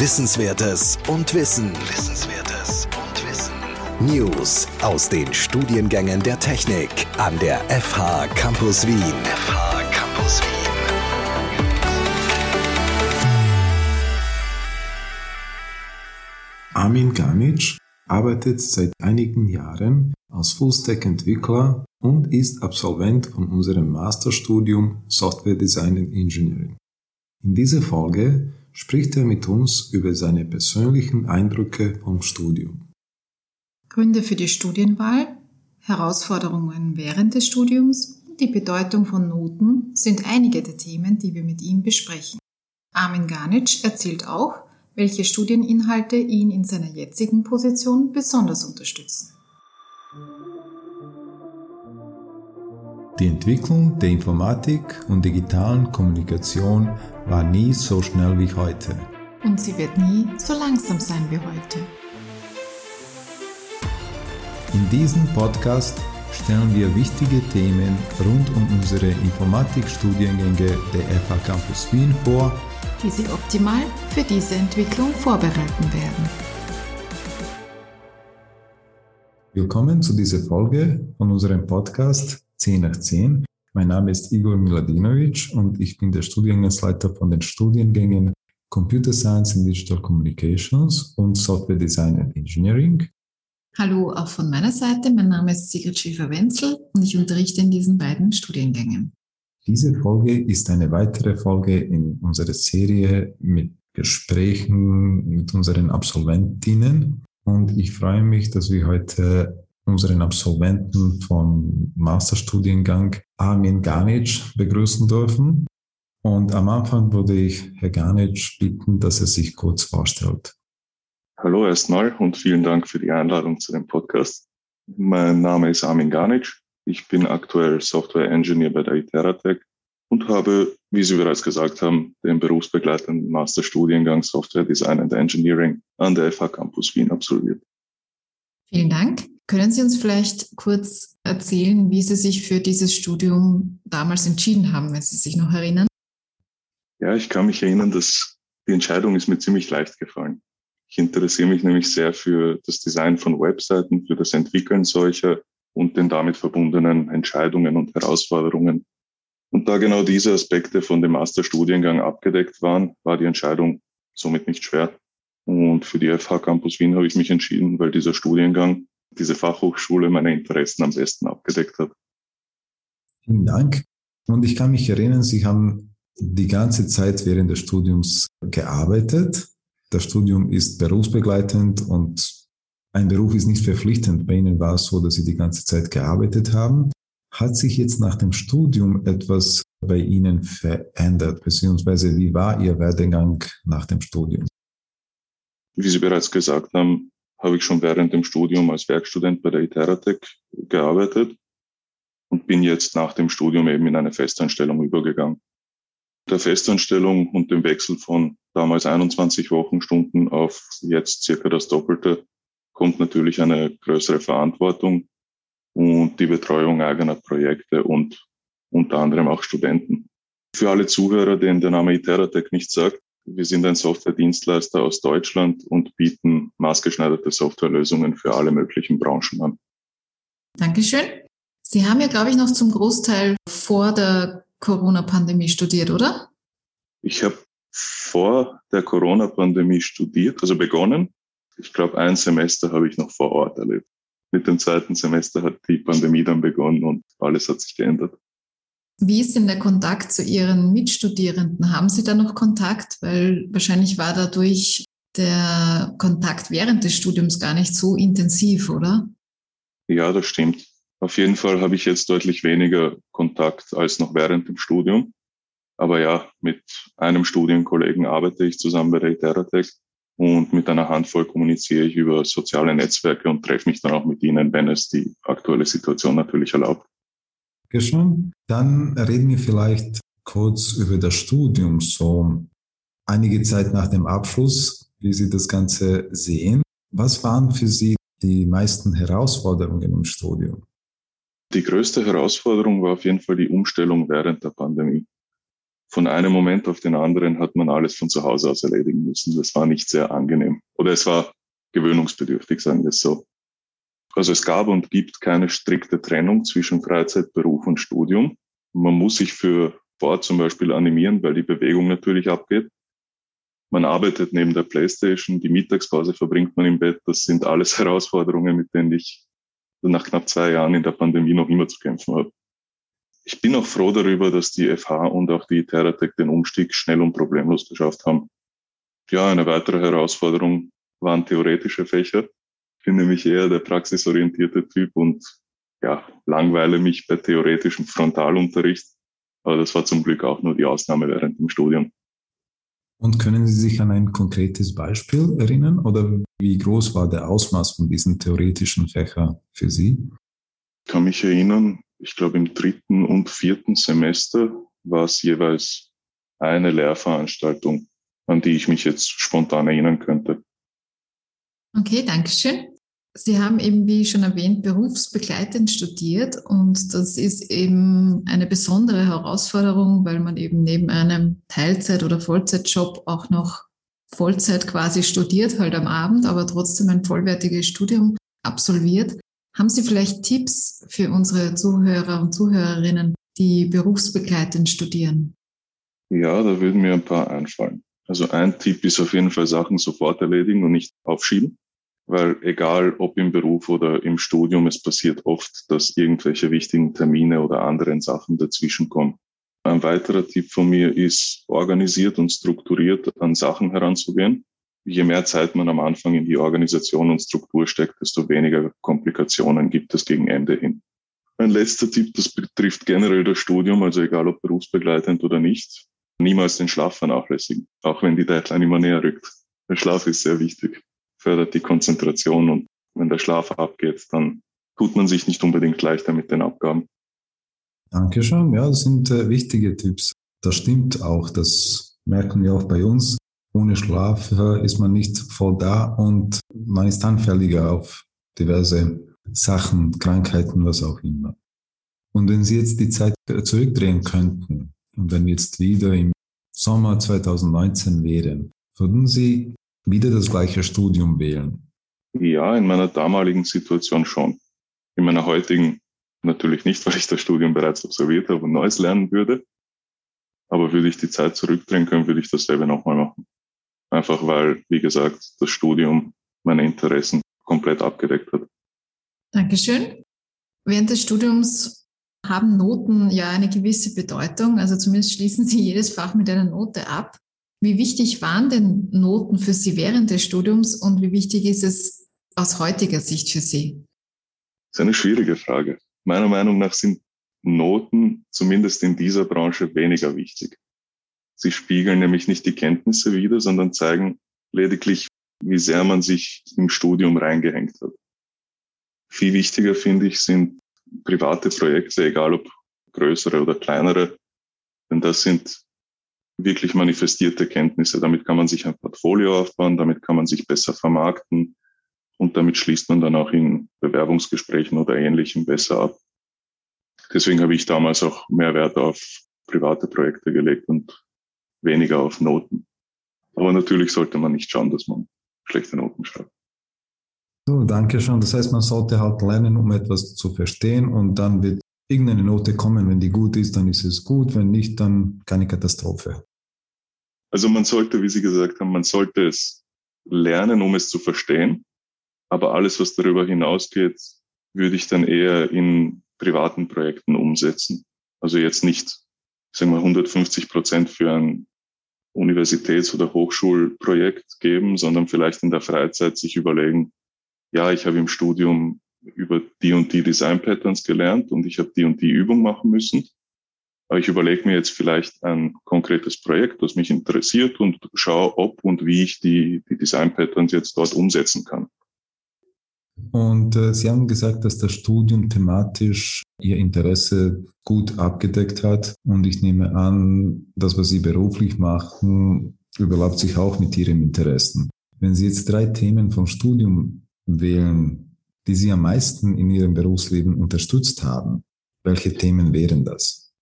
Wissenswertes und Wissen. Wissenswertes und Wissen. News aus den Studiengängen der Technik an der FH Campus Wien. FH Campus Wien. Armin Ganic arbeitet seit einigen Jahren als Fullstack-Entwickler und ist Absolvent von unserem Masterstudium Software Design and Engineering. In dieser Folge spricht er mit uns über seine persönlichen Eindrücke vom Studium. Gründe für die Studienwahl, Herausforderungen während des Studiums und die Bedeutung von Noten sind einige der Themen, die wir mit ihm besprechen. Armin Garnitsch erzählt auch, welche Studieninhalte ihn in seiner jetzigen Position besonders unterstützen. Die Entwicklung der Informatik und digitalen Kommunikation war nie so schnell wie heute. Und sie wird nie so langsam sein wie heute. In diesem Podcast stellen wir wichtige Themen rund um unsere Informatikstudiengänge der FH Campus Wien vor, die Sie optimal für diese Entwicklung vorbereiten werden. Willkommen zu dieser Folge von unserem Podcast 10 nach 10. Mein Name ist Igor Miladinovic und ich bin der Studiengangsleiter von den Studiengängen Computer Science and Digital Communications und Software Design and Engineering. Hallo auch von meiner Seite. Mein Name ist Sigrid Schäfer-Wenzel und ich unterrichte in diesen beiden Studiengängen. Diese Folge ist eine weitere Folge in unserer Serie mit Gesprächen mit unseren Absolventinnen. Und ich freue mich, dass wir heute unseren Absolventen vom Masterstudiengang Armin Ganic begrüßen dürfen. Und am Anfang würde ich Herr Ganic bitten, dass er sich kurz vorstellt. Hallo erstmal und vielen Dank für die Einladung zu dem Podcast. Mein Name ist Armin Ganic. Ich bin aktuell Software Engineer bei der Iteratec und habe, wie Sie bereits gesagt haben, den berufsbegleitenden Masterstudiengang Software Design and Engineering an der FH Campus Wien absolviert. Vielen Dank. Können Sie uns vielleicht kurz erzählen, wie Sie sich für dieses Studium damals entschieden haben, wenn Sie sich noch erinnern? Ja, ich kann mich erinnern, dass die Entscheidung ist mir ziemlich leicht gefallen. Ich interessiere mich nämlich sehr für das Design von Webseiten, für das Entwickeln solcher und den damit verbundenen Entscheidungen und Herausforderungen. Und da genau diese Aspekte von dem Masterstudiengang abgedeckt waren, war die Entscheidung somit nicht schwer. Und für die FH Campus Wien habe ich mich entschieden, weil dieser Studiengang diese Fachhochschule meine Interessen am besten abgedeckt hat. Vielen Dank. Und ich kann mich erinnern, Sie haben die ganze Zeit während des Studiums gearbeitet. Das Studium ist berufsbegleitend und ein Beruf ist nicht verpflichtend. Bei Ihnen war es so, dass Sie die ganze Zeit gearbeitet haben. Hat sich jetzt nach dem Studium etwas bei Ihnen verändert, beziehungsweise wie war Ihr Werdegang nach dem Studium? Wie Sie bereits gesagt haben, habe ich schon während dem Studium als Werkstudent bei der Iteratec gearbeitet und bin jetzt nach dem Studium eben in eine Festanstellung übergegangen. Der Festanstellung und dem Wechsel von damals 21 Wochenstunden auf jetzt circa das Doppelte kommt natürlich eine größere Verantwortung und die Betreuung eigener Projekte und unter anderem auch Studenten. Für alle Zuhörer, denen der Name Iteratec nicht sagt, wir sind ein Softwaredienstleister aus Deutschland und bieten maßgeschneiderte Softwarelösungen für alle möglichen Branchen an. Dankeschön. Sie haben ja, glaube ich, noch zum Großteil vor der Corona-Pandemie studiert, oder? Ich habe vor der Corona-Pandemie studiert, also begonnen. Ich glaube, ein Semester habe ich noch vor Ort erlebt. Mit dem zweiten Semester hat die Pandemie dann begonnen und alles hat sich geändert. Wie ist denn der Kontakt zu Ihren Mitstudierenden? Haben Sie da noch Kontakt? Weil wahrscheinlich war dadurch der Kontakt während des Studiums gar nicht so intensiv, oder? Ja, das stimmt. Auf jeden Fall habe ich jetzt deutlich weniger Kontakt als noch während dem Studium. Aber ja, mit einem Studienkollegen arbeite ich zusammen bei der Iteratec und mit einer Handvoll kommuniziere ich über soziale Netzwerke und treffe mich dann auch mit ihnen, wenn es die aktuelle Situation natürlich erlaubt. Schon. Dann reden wir vielleicht kurz über das Studium, so einige Zeit nach dem Abschluss, wie Sie das Ganze sehen. Was waren für Sie die meisten Herausforderungen im Studium? Die größte Herausforderung war auf jeden Fall die Umstellung während der Pandemie. von einem Moment auf den anderen hat man alles von zu Hause aus erledigen müssen. Das war nicht sehr angenehm. Oder es war gewöhnungsbedürftig, sagen wir es so. Also es gab und gibt keine strikte Trennung zwischen Freizeit, Beruf und Studium. Man muss sich für Sport zum Beispiel animieren, weil die Bewegung natürlich abgeht. Man arbeitet neben der Playstation, die Mittagspause verbringt man im Bett. Das sind alles Herausforderungen, mit denen ich nach knapp zwei Jahren in der Pandemie noch immer zu kämpfen habe. Ich bin auch froh darüber, dass die FH und auch die Teratec den Umstieg schnell und problemlos geschafft haben. Ja, eine weitere Herausforderung waren theoretische Fächer. Ich bin nämlich eher der praxisorientierte Typ und ja, langweile mich bei theoretischem Frontalunterricht. Aber das war zum Glück auch nur die Ausnahme während dem Studium. Und können Sie sich an ein konkretes Beispiel erinnern oder wie groß war der Ausmaß von diesen theoretischen Fächern für Sie? Ich kann mich erinnern, ich glaube im dritten und vierten Semester war es jeweils eine Lehrveranstaltung, an die ich mich jetzt spontan erinnern könnte. Okay, danke schön. Sie haben eben, wie schon erwähnt, berufsbegleitend studiert und das ist eben eine besondere Herausforderung, weil man eben neben einem Teilzeit- oder Vollzeitjob auch noch Vollzeit quasi studiert, halt am Abend, aber trotzdem ein vollwertiges Studium absolviert. Haben Sie vielleicht Tipps für unsere Zuhörer und Zuhörerinnen, die berufsbegleitend studieren? Ja, da würden mir ein paar einfallen. Also ein Tipp ist auf jeden Fall Sachen sofort erledigen und nicht aufschieben weil egal ob im Beruf oder im Studium, es passiert oft, dass irgendwelche wichtigen Termine oder anderen Sachen dazwischenkommen. Ein weiterer Tipp von mir ist, organisiert und strukturiert an Sachen heranzugehen. Je mehr Zeit man am Anfang in die Organisation und Struktur steckt, desto weniger Komplikationen gibt es gegen Ende hin. Ein letzter Tipp, das betrifft generell das Studium, also egal ob berufsbegleitend oder nicht, niemals den Schlaf vernachlässigen, auch wenn die Deadline immer näher rückt. Der Schlaf ist sehr wichtig fördert die Konzentration und wenn der Schlaf abgeht, dann tut man sich nicht unbedingt leichter mit den Abgaben. Dankeschön. Ja, das sind äh, wichtige Tipps. Das stimmt auch. Das merken wir auch bei uns. Ohne Schlaf äh, ist man nicht voll da und man ist anfälliger auf diverse Sachen, Krankheiten, was auch immer. Und wenn Sie jetzt die Zeit zurückdrehen könnten und wenn wir jetzt wieder im Sommer 2019 wären, würden Sie wieder das gleiche Studium wählen? Ja, in meiner damaligen Situation schon. In meiner heutigen natürlich nicht, weil ich das Studium bereits absolviert habe und Neues lernen würde. Aber würde ich die Zeit zurückdrehen können, würde ich dasselbe nochmal machen. Einfach weil, wie gesagt, das Studium meine Interessen komplett abgedeckt hat. Dankeschön. Während des Studiums haben Noten ja eine gewisse Bedeutung. Also zumindest schließen Sie jedes Fach mit einer Note ab. Wie wichtig waren denn Noten für Sie während des Studiums und wie wichtig ist es aus heutiger Sicht für Sie? Das ist eine schwierige Frage. Meiner Meinung nach sind Noten zumindest in dieser Branche weniger wichtig. Sie spiegeln nämlich nicht die Kenntnisse wider, sondern zeigen lediglich, wie sehr man sich im Studium reingehängt hat. Viel wichtiger finde ich sind private Projekte, egal ob größere oder kleinere, denn das sind wirklich manifestierte Kenntnisse. Damit kann man sich ein Portfolio aufbauen, damit kann man sich besser vermarkten und damit schließt man dann auch in Bewerbungsgesprächen oder Ähnlichem besser ab. Deswegen habe ich damals auch mehr Wert auf private Projekte gelegt und weniger auf Noten. Aber natürlich sollte man nicht schauen, dass man schlechte Noten schreibt. So, danke schon. Das heißt, man sollte halt lernen, um etwas zu verstehen und dann wird irgendeine Note kommen. Wenn die gut ist, dann ist es gut. Wenn nicht, dann keine Katastrophe. Also man sollte, wie Sie gesagt haben, man sollte es lernen, um es zu verstehen. Aber alles, was darüber hinausgeht, würde ich dann eher in privaten Projekten umsetzen. Also jetzt nicht, sagen wir, 150 Prozent für ein Universitäts- oder Hochschulprojekt geben, sondern vielleicht in der Freizeit sich überlegen, ja, ich habe im Studium über die und die Design Patterns gelernt und ich habe die und die Übung machen müssen. Aber ich überlege mir jetzt vielleicht ein konkretes Projekt, das mich interessiert und schaue, ob und wie ich die, die Design Patterns jetzt dort umsetzen kann. Und äh, Sie haben gesagt, dass das Studium thematisch Ihr Interesse gut abgedeckt hat. Und ich nehme an, das, was Sie beruflich machen, überlappt sich auch mit Ihren Interessen. Wenn Sie jetzt drei Themen vom Studium wählen, die Sie am meisten in Ihrem Berufsleben unterstützt haben, welche Themen wären das?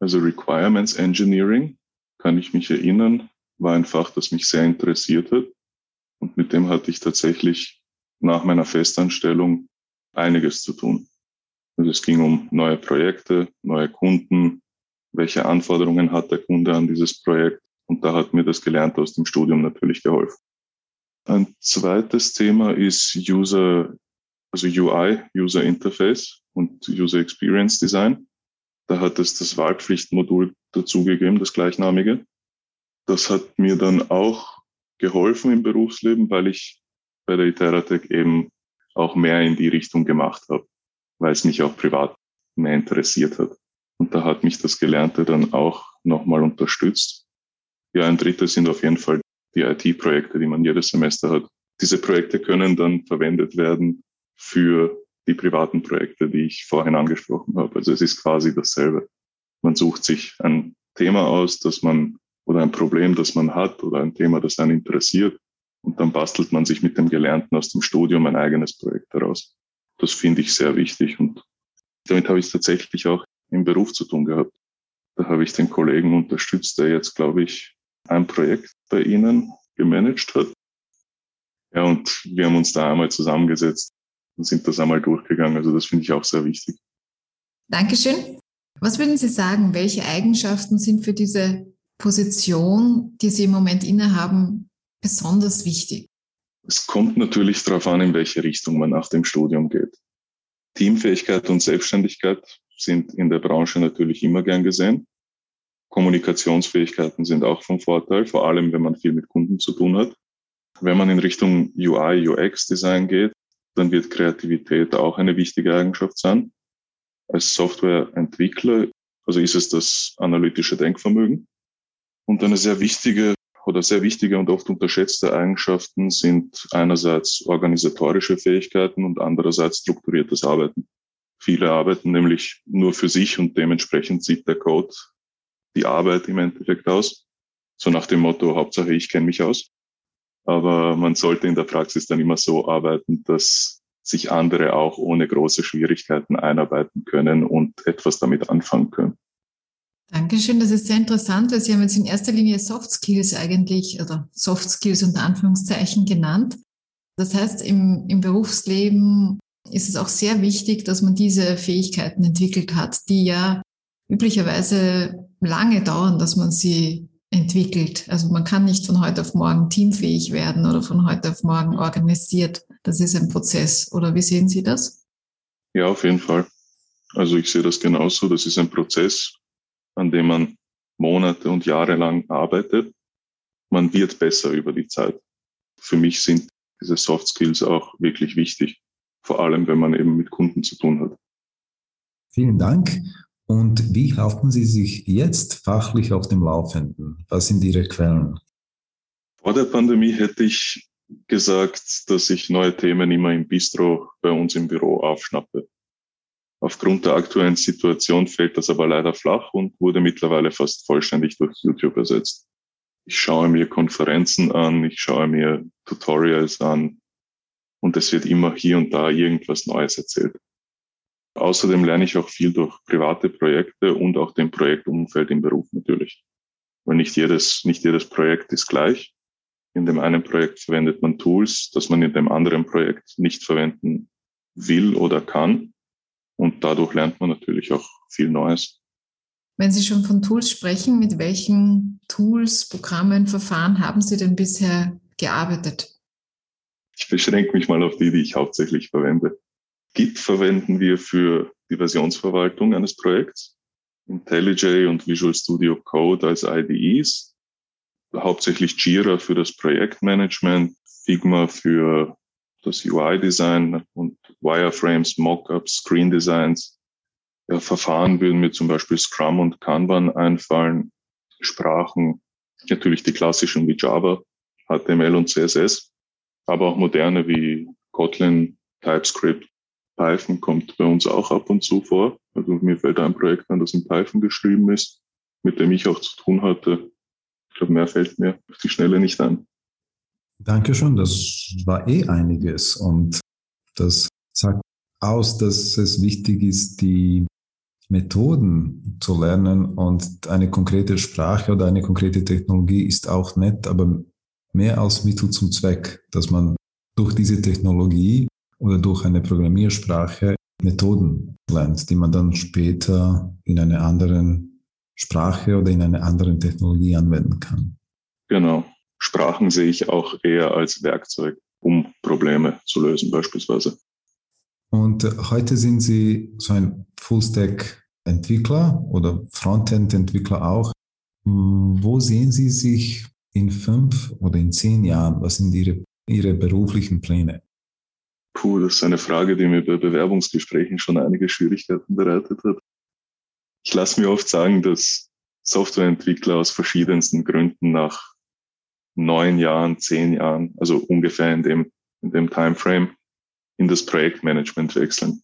Also Requirements Engineering, kann ich mich erinnern, war ein Fach, das mich sehr interessiert hat. Und mit dem hatte ich tatsächlich nach meiner Festanstellung einiges zu tun. Also es ging um neue Projekte, neue Kunden, welche Anforderungen hat der Kunde an dieses Projekt. Und da hat mir das Gelernte aus dem Studium natürlich geholfen. Ein zweites Thema ist User, also UI, User Interface und User Experience Design. Da hat es das Wahlpflichtmodul dazugegeben, das gleichnamige. Das hat mir dann auch geholfen im Berufsleben, weil ich bei der Iteratec eben auch mehr in die Richtung gemacht habe, weil es mich auch privat mehr interessiert hat. Und da hat mich das Gelernte dann auch nochmal unterstützt. Ja, ein drittes sind auf jeden Fall die IT-Projekte, die man jedes Semester hat. Diese Projekte können dann verwendet werden für die privaten Projekte, die ich vorhin angesprochen habe. Also es ist quasi dasselbe. Man sucht sich ein Thema aus, das man oder ein Problem, das man hat oder ein Thema, das einen interessiert. Und dann bastelt man sich mit dem Gelernten aus dem Studium ein eigenes Projekt heraus. Das finde ich sehr wichtig und damit habe ich tatsächlich auch im Beruf zu tun gehabt. Da habe ich den Kollegen unterstützt, der jetzt, glaube ich, ein Projekt bei Ihnen gemanagt hat. Ja, und wir haben uns da einmal zusammengesetzt und sind das einmal durchgegangen. Also das finde ich auch sehr wichtig. Dankeschön. Was würden Sie sagen, welche Eigenschaften sind für diese Position, die Sie im Moment innehaben, besonders wichtig? Es kommt natürlich darauf an, in welche Richtung man nach dem Studium geht. Teamfähigkeit und Selbstständigkeit sind in der Branche natürlich immer gern gesehen. Kommunikationsfähigkeiten sind auch von Vorteil, vor allem wenn man viel mit Kunden zu tun hat. Wenn man in Richtung UI, UX Design geht, dann wird Kreativität auch eine wichtige Eigenschaft sein. Als Softwareentwickler, also ist es das analytische Denkvermögen. Und eine sehr wichtige oder sehr wichtige und oft unterschätzte Eigenschaften sind einerseits organisatorische Fähigkeiten und andererseits strukturiertes Arbeiten. Viele arbeiten nämlich nur für sich und dementsprechend sieht der Code die Arbeit im Endeffekt aus. So nach dem Motto, Hauptsache ich kenne mich aus. Aber man sollte in der Praxis dann immer so arbeiten, dass sich andere auch ohne große Schwierigkeiten einarbeiten können und etwas damit anfangen können. Dankeschön, das ist sehr interessant, weil Sie haben jetzt in erster Linie Soft Skills eigentlich oder Soft Skills unter Anführungszeichen genannt. Das heißt, im, im Berufsleben ist es auch sehr wichtig, dass man diese Fähigkeiten entwickelt hat, die ja üblicherweise lange dauern, dass man sie entwickelt. Also man kann nicht von heute auf morgen teamfähig werden oder von heute auf morgen organisiert. Das ist ein Prozess. Oder wie sehen Sie das? Ja, auf jeden Fall. Also ich sehe das genauso. Das ist ein Prozess an dem man Monate und Jahre lang arbeitet. Man wird besser über die Zeit. Für mich sind diese Soft Skills auch wirklich wichtig, vor allem wenn man eben mit Kunden zu tun hat. Vielen Dank. Und wie halten Sie sich jetzt fachlich auf dem Laufenden? Was sind Ihre Quellen? Vor der Pandemie hätte ich gesagt, dass ich neue Themen immer im Bistro bei uns im Büro aufschnappe. Aufgrund der aktuellen Situation fällt das aber leider flach und wurde mittlerweile fast vollständig durch YouTube ersetzt. Ich schaue mir Konferenzen an, ich schaue mir Tutorials an und es wird immer hier und da irgendwas Neues erzählt. Außerdem lerne ich auch viel durch private Projekte und auch dem Projektumfeld im Beruf natürlich. Weil nicht jedes, nicht jedes Projekt ist gleich. In dem einen Projekt verwendet man Tools, das man in dem anderen Projekt nicht verwenden will oder kann. Und dadurch lernt man natürlich auch viel Neues. Wenn Sie schon von Tools sprechen, mit welchen Tools, Programmen, Verfahren haben Sie denn bisher gearbeitet? Ich beschränke mich mal auf die, die ich hauptsächlich verwende. Git verwenden wir für die Versionsverwaltung eines Projekts. IntelliJ und Visual Studio Code als IDEs. Hauptsächlich Jira für das Projektmanagement, Figma für das UI-Design und Wireframes, Mockups, Screen-Designs. Ja, Verfahren würden mir zum Beispiel Scrum und Kanban einfallen. Sprachen, natürlich die klassischen wie Java, HTML und CSS, aber auch moderne wie Kotlin, TypeScript, Python kommt bei uns auch ab und zu vor. Also mir fällt ein Projekt an, das in Python geschrieben ist, mit dem ich auch zu tun hatte. Ich glaube, mehr fällt mir auf die Schnelle nicht ein. Dankeschön, das war eh einiges und das sagt aus, dass es wichtig ist, die Methoden zu lernen und eine konkrete Sprache oder eine konkrete Technologie ist auch nett, aber mehr als Mittel zum Zweck, dass man durch diese Technologie oder durch eine Programmiersprache Methoden lernt, die man dann später in einer anderen Sprache oder in einer anderen Technologie anwenden kann. Genau. Sprachen sehe ich auch eher als Werkzeug, um Probleme zu lösen beispielsweise. Und heute sind Sie so ein Full-Stack-Entwickler oder Frontend-Entwickler auch. Wo sehen Sie sich in fünf oder in zehn Jahren? Was sind Ihre, Ihre beruflichen Pläne? Puh, das ist eine Frage, die mir bei Bewerbungsgesprächen schon einige Schwierigkeiten bereitet hat. Ich lasse mir oft sagen, dass Softwareentwickler aus verschiedensten Gründen nach neun Jahren, zehn Jahren, also ungefähr in dem, in dem Timeframe, in das Projektmanagement wechseln.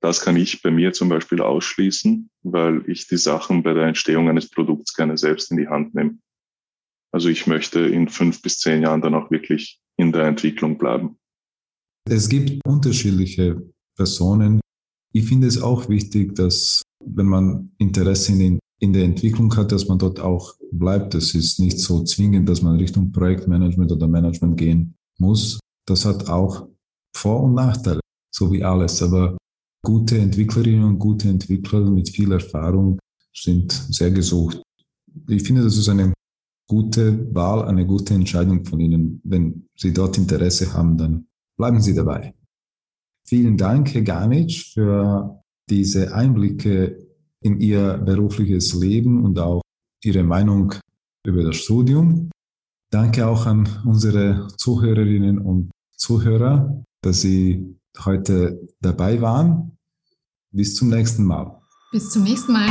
Das kann ich bei mir zum Beispiel ausschließen, weil ich die Sachen bei der Entstehung eines Produkts gerne selbst in die Hand nehme. Also ich möchte in fünf bis zehn Jahren dann auch wirklich in der Entwicklung bleiben. Es gibt unterschiedliche Personen. Ich finde es auch wichtig, dass wenn man Interesse in, in der Entwicklung hat, dass man dort auch bleibt. Es ist nicht so zwingend, dass man Richtung Projektmanagement oder Management gehen muss. Das hat auch Vor- und Nachteile, so wie alles. Aber gute Entwicklerinnen und gute Entwickler mit viel Erfahrung sind sehr gesucht. Ich finde, das ist eine gute Wahl, eine gute Entscheidung von Ihnen. Wenn Sie dort Interesse haben, dann bleiben Sie dabei. Vielen Dank, Herr Garnitsch, für diese Einblicke in Ihr berufliches Leben und auch Ihre Meinung über das Studium. Danke auch an unsere Zuhörerinnen und Zuhörer, dass Sie heute dabei waren. Bis zum nächsten Mal. Bis zum nächsten Mal.